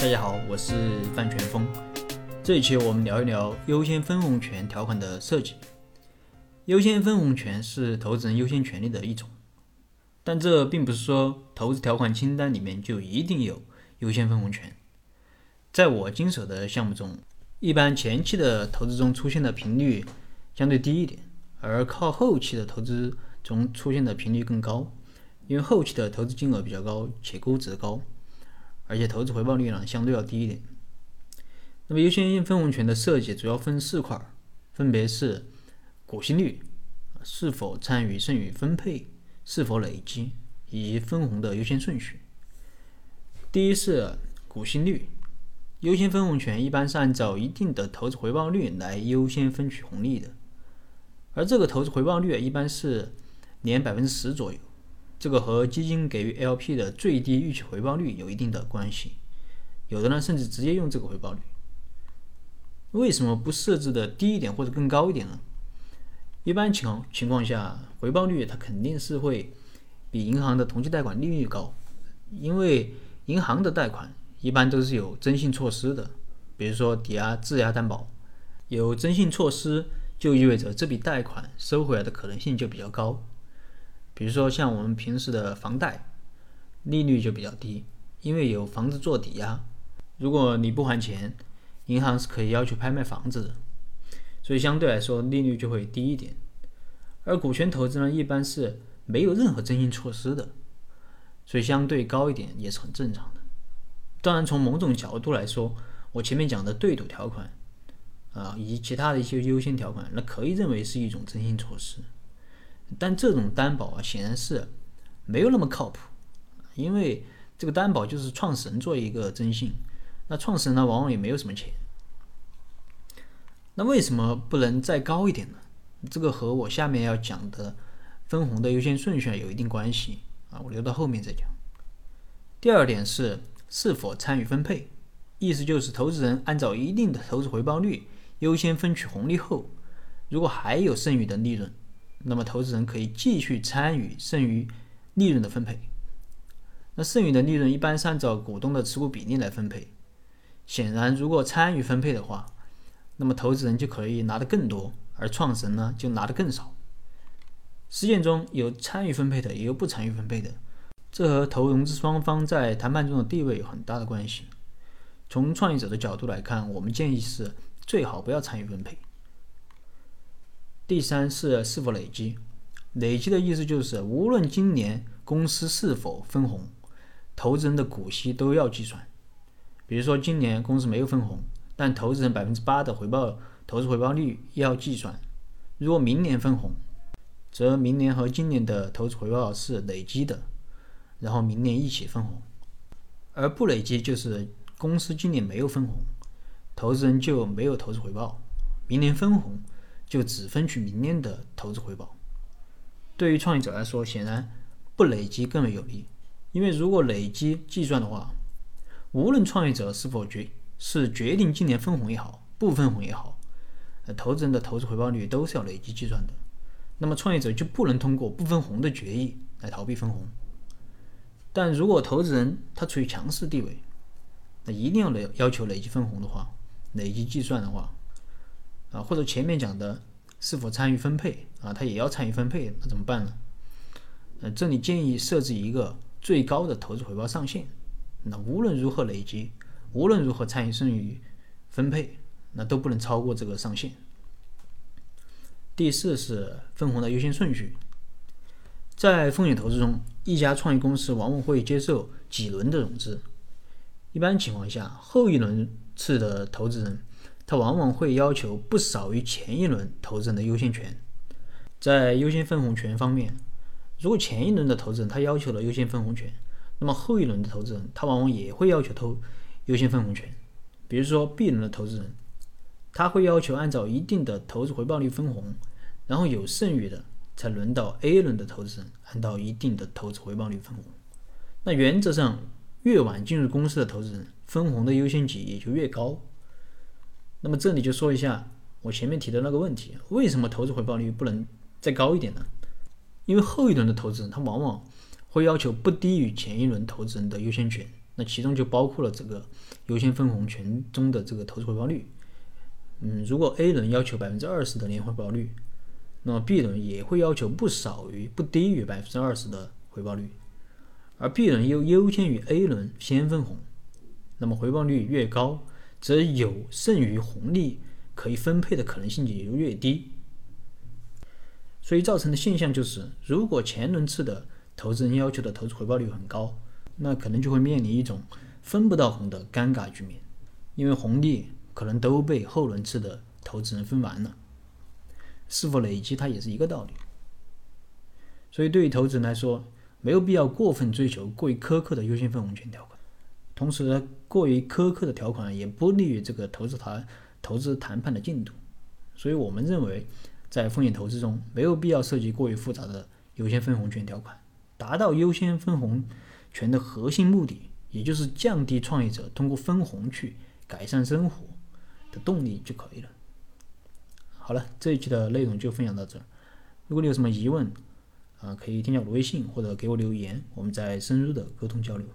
大家好，我是范全峰。这一期我们聊一聊优先分红权条款的设计。优先分红权是投资人优先权利的一种，但这并不是说投资条款清单里面就一定有优先分红权。在我经手的项目中，一般前期的投资中出现的频率相对低一点，而靠后期的投资中出现的频率更高，因为后期的投资金额比较高且估值高。而且投资回报率呢相对要低一点。那么优先分红权的设计主要分四块，分别是股息率、是否参与剩余分配、是否累积以及分红的优先顺序。第一是股息率，优先分红权一般是按照一定的投资回报率来优先分取红利的，而这个投资回报率一般是年百分之十左右。这个和基金给予 LP 的最低预期回报率有一定的关系，有的呢甚至直接用这个回报率。为什么不设置的低一点或者更高一点呢？一般情况情况下，回报率它肯定是会比银行的同期贷款利率高，因为银行的贷款一般都是有征信措施的，比如说抵押、质押担保，有征信措施就意味着这笔贷款收回来的可能性就比较高。比如说像我们平时的房贷，利率就比较低，因为有房子做抵押，如果你不还钱，银行是可以要求拍卖房子的，所以相对来说利率就会低一点。而股权投资呢，一般是没有任何征信措施的，所以相对高一点也是很正常的。当然，从某种角度来说，我前面讲的对赌条款啊，以及其他的一些优先条款，那可以认为是一种征信措施。但这种担保啊，显然是没有那么靠谱，因为这个担保就是创始人做一个征信，那创始人呢，往往也没有什么钱。那为什么不能再高一点呢？这个和我下面要讲的分红的优先顺序有一定关系啊，我留到后面再讲。第二点是是否参与分配，意思就是投资人按照一定的投资回报率优先分取红利后，如果还有剩余的利润。那么投资人可以继续参与剩余利润的分配。那剩余的利润一般是按照股东的持股比例来分配。显然，如果参与分配的话，那么投资人就可以拿得更多，而创始人呢就拿得更少。实践中有参与分配的，也有不参与分配的，这和投融资双方在谈判中的地位有很大的关系。从创业者的角度来看，我们建议是最好不要参与分配。第三是是否累积，累积的意思就是无论今年公司是否分红，投资人的股息都要计算。比如说今年公司没有分红，但投资人百分之八的回报投资回报率要计算。如果明年分红，则明年和今年的投资回报是累积的，然后明年一起分红。而不累积就是公司今年没有分红，投资人就没有投资回报，明年分红。就只分取明年的投资回报。对于创业者来说，显然不累积更为有利，因为如果累积计算的话，无论创业者是否决是决定今年分红也好，不分红也好，呃，投资人的投资回报率都是要累积计算的。那么创业者就不能通过不分红的决议来逃避分红。但如果投资人他处于强势地位，那一定要累要求累积分红的话，累积计算的话。啊，或者前面讲的是否参与分配啊，他也要参与分配，那怎么办呢？呃，这里建议设置一个最高的投资回报上限，那无论如何累积，无论如何参与剩余分配，那都不能超过这个上限。第四是分红的优先顺序，在风险投资中，一家创业公司往往会接受几轮的融资，一般情况下，后一轮次的投资人。他往往会要求不少于前一轮投资人的优先权。在优先分红权方面，如果前一轮的投资人他要求了优先分红权，那么后一轮的投资人他往往也会要求投优先分红权。比如说 B 轮的投资人，他会要求按照一定的投资回报率分红，然后有剩余的才轮到 A 轮的投资人按照一定的投资回报率分红。那原则上，越晚进入公司的投资人，分红的优先级也就越高。那么这里就说一下我前面提的那个问题：为什么投资回报率不能再高一点呢？因为后一轮的投资人他往往会要求不低于前一轮投资人的优先权，那其中就包括了这个优先分红权中的这个投资回报率。嗯，如果 A 轮要求百分之二十的年回报率，那么 B 轮也会要求不少于、不低于百分之二十的回报率，而 B 轮又优先于 A 轮先分红，那么回报率越高，则有剩余红利可以分配的可能性也就越低。所以造成的现象就是，如果前轮次的投资人要求的投资回报率很高，那可能就会面临一种分不到红的尴尬局面，因为红利可能都被后轮次的投资人分完了。是否累积，它也是一个道理。所以，对于投资人来说，没有必要过分追求过于苛刻的优先分红权条款。同时，过于苛刻的条款也不利于这个投资谈投资谈判的进度。所以我们认为，在风险投资中，没有必要设计过于复杂的优先分红权条款，达到优先分红权的核心目的，也就是降低创业者通过分红去改善生活的动力就可以了。好了，这一期的内容就分享到这儿。如果你有什么疑问，啊，可以添加我的微信或者给我留言，我们再深入的沟通交流。